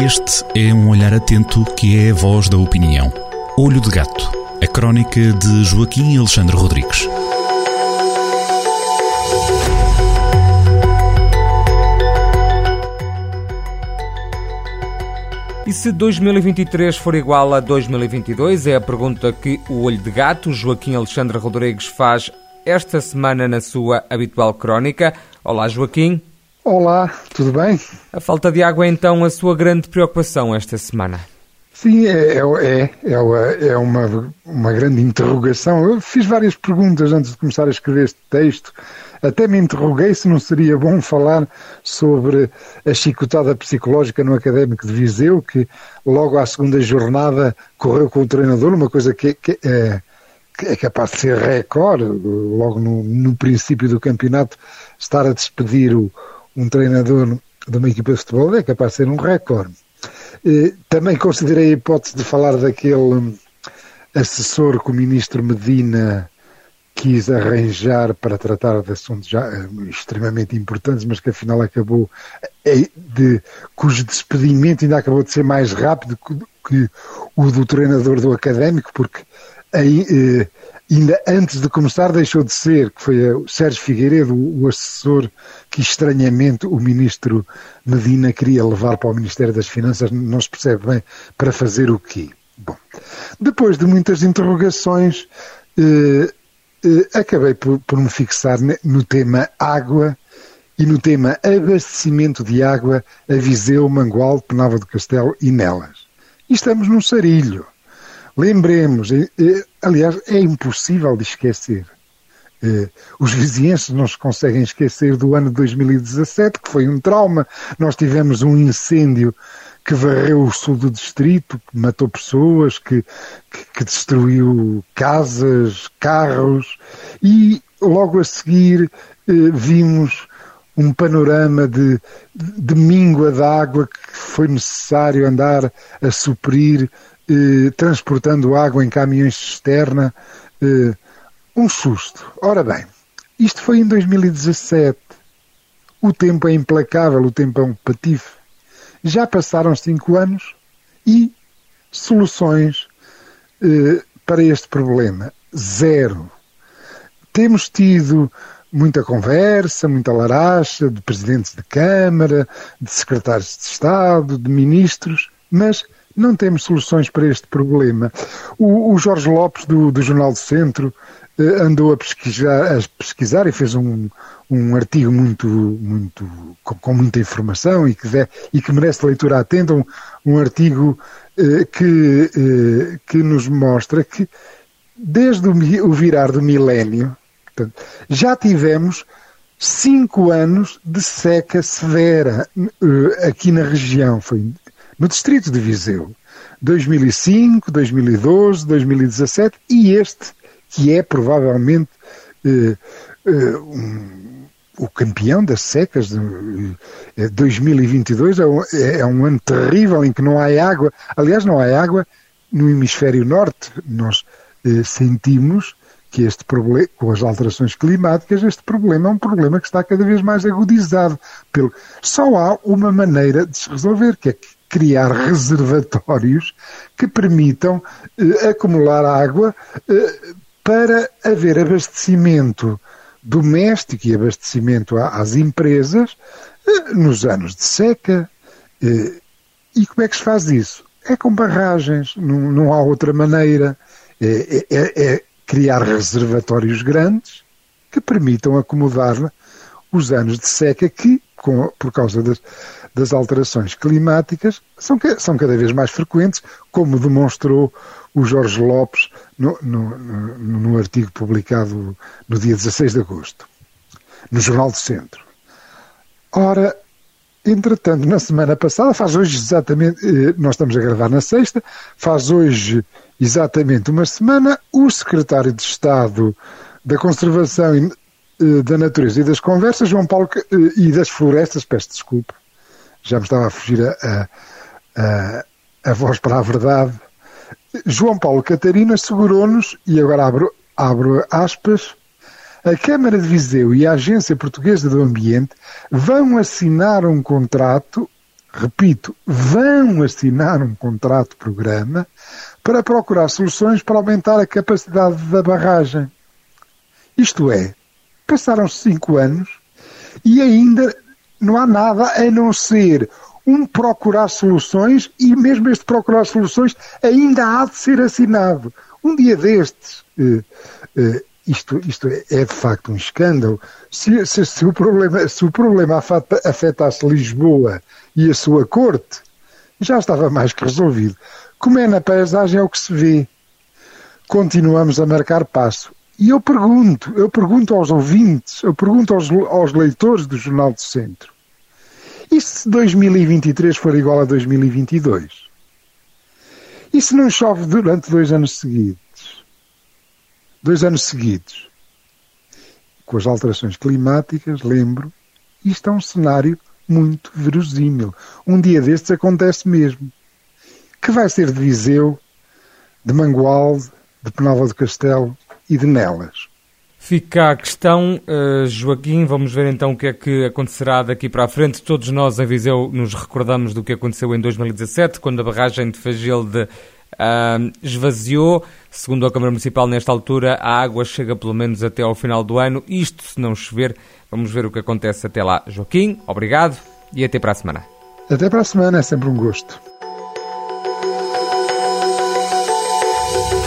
Este é um olhar atento que é a voz da opinião. Olho de Gato, a crónica de Joaquim Alexandre Rodrigues. E se 2023 for igual a 2022? É a pergunta que o Olho de Gato, Joaquim Alexandre Rodrigues, faz esta semana na sua habitual crónica. Olá, Joaquim. Olá, tudo bem? A falta de água é então a sua grande preocupação esta semana? Sim, é, é, é, é uma, uma grande interrogação. Eu fiz várias perguntas antes de começar a escrever este texto. Até me interroguei se não seria bom falar sobre a chicotada psicológica no Académico de Viseu, que logo à segunda jornada correu com o treinador, uma coisa que, que é, é capaz de ser recorde, logo no, no princípio do campeonato, estar a despedir o, um treinador de uma equipa de futebol é capaz de ser um recorde. Também considerei a hipótese de falar daquele hum, assessor que o ministro Medina quis arranjar para tratar de assuntos já hum, extremamente importantes, mas que afinal acabou é, de cujo despedimento ainda acabou de ser mais rápido que o do treinador do académico, porque aí eh, ainda antes de começar deixou de ser, que foi o Sérgio Figueiredo, o assessor que estranhamente o ministro Medina queria levar para o Ministério das Finanças, não se percebe bem para fazer o quê. Bom, depois de muitas interrogações, eh, eh, acabei por, por me fixar no tema água e no tema abastecimento de água a Viseu, Mangual, Penava do Castelo e Nelas. E estamos num sarilho. Lembremos, aliás, é impossível de esquecer. Os vizinhenses não se conseguem esquecer do ano de 2017, que foi um trauma. Nós tivemos um incêndio que varreu o sul do distrito, que matou pessoas, que, que, destruiu casas, carros, e logo a seguir vimos um panorama de, de míngua de água que foi necessário andar a suprir eh, transportando água em caminhões de cisterna. Eh, um susto. Ora bem, isto foi em 2017. O tempo é implacável, o tempo é um patife. Já passaram cinco anos e soluções eh, para este problema? Zero. Temos tido muita conversa, muita laracha de presidentes de Câmara, de secretários de Estado, de ministros, mas não temos soluções para este problema. O, o Jorge Lopes, do, do, Jornal do Centro, eh, andou a pesquisar, a pesquisar e fez um, um artigo muito, muito, com, com muita informação e que, deve, e que merece leitura atenta, um, um artigo eh, que, eh, que nos mostra que desde o, o virar do milénio, portanto, já tivemos cinco anos de seca severa eh, aqui na região. Foi no distrito de Viseu. 2005, 2012, 2017 e este, que é provavelmente eh, eh, um, o campeão das secas de 2022 eh, é um, é um, ano terrível em que não há água. Aliás, não há água no hemisfério norte. Nós eh, sentimos que este problema, com as alterações climáticas, este problema é um problema que está cada vez mais agudizado. Pelo... Só há uma maneira de se resolver, que é criar reservatórios que permitam eh, acumular água eh, para haver abastecimento doméstico e abastecimento às empresas eh, nos anos de seca. Eh, e como é que se faz isso? É com barragens, não, não há outra maneira. É, é, é, é criar reservatórios grandes que permitam acomodar os anos de seca que, com, por causa das, das alterações climáticas são, são cada vez mais frequentes, como demonstrou o Jorge Lopes no, no, no, artigo publicado no dia 16 de agosto, no Jornal do Centro. Ora, entretanto, na semana passada, faz hoje exatamente, eh, nós estamos a gravar na sexta, faz hoje exatamente uma semana, o secretário de Estado da Conservação eh, da Natureza e das Conversas, João Paulo, eh, e das Florestas, peço desculpa, já me estava a fugir a, a, a voz para a verdade. João Paulo Catarina assegurou-nos, e agora abro, abro aspas, a Câmara de Viseu e a Agência Portuguesa do Ambiente vão assinar um contrato repito, vão assinar um contrato-programa para procurar soluções para aumentar a capacidade da barragem. Isto é, passaram-se cinco anos e ainda não há nada a não ser um procurar soluções e mesmo este procurar soluções ainda há de ser assinado. Um dia destes, eh, eh, isto, isto é, é, de facto um escândalo. Se, se, se, o problema, se o problema afeta, afetasse Lisboa e a sua corte, já estava mais que resolvido. Como é na paisagem é o que se vê. Continuamos a marcar passo. E eu pergunto, eu pergunto aos ouvintes, eu pergunto aos, aos leitores do Jornal do Centro. E se 2023 for igual a 2022? E se não chove durante dois anos seguidos? Dois anos seguidos. Com as alterações climáticas, lembro, isto é um cenário muito verosímil. Um dia destes acontece mesmo. Que vai ser de Viseu, de Mangualde, de Penalva do Castelo e de Nelas. Fica a questão, uh, Joaquim, vamos ver então o que é que acontecerá daqui para a frente. Todos nós em Viseu nos recordamos do que aconteceu em 2017, quando a barragem de Fagilde uh, esvaziou. Segundo a Câmara Municipal, nesta altura, a água chega pelo menos até ao final do ano. Isto se não chover. Vamos ver o que acontece até lá. Joaquim, obrigado e até para a semana. Até para a semana, é sempre um gosto.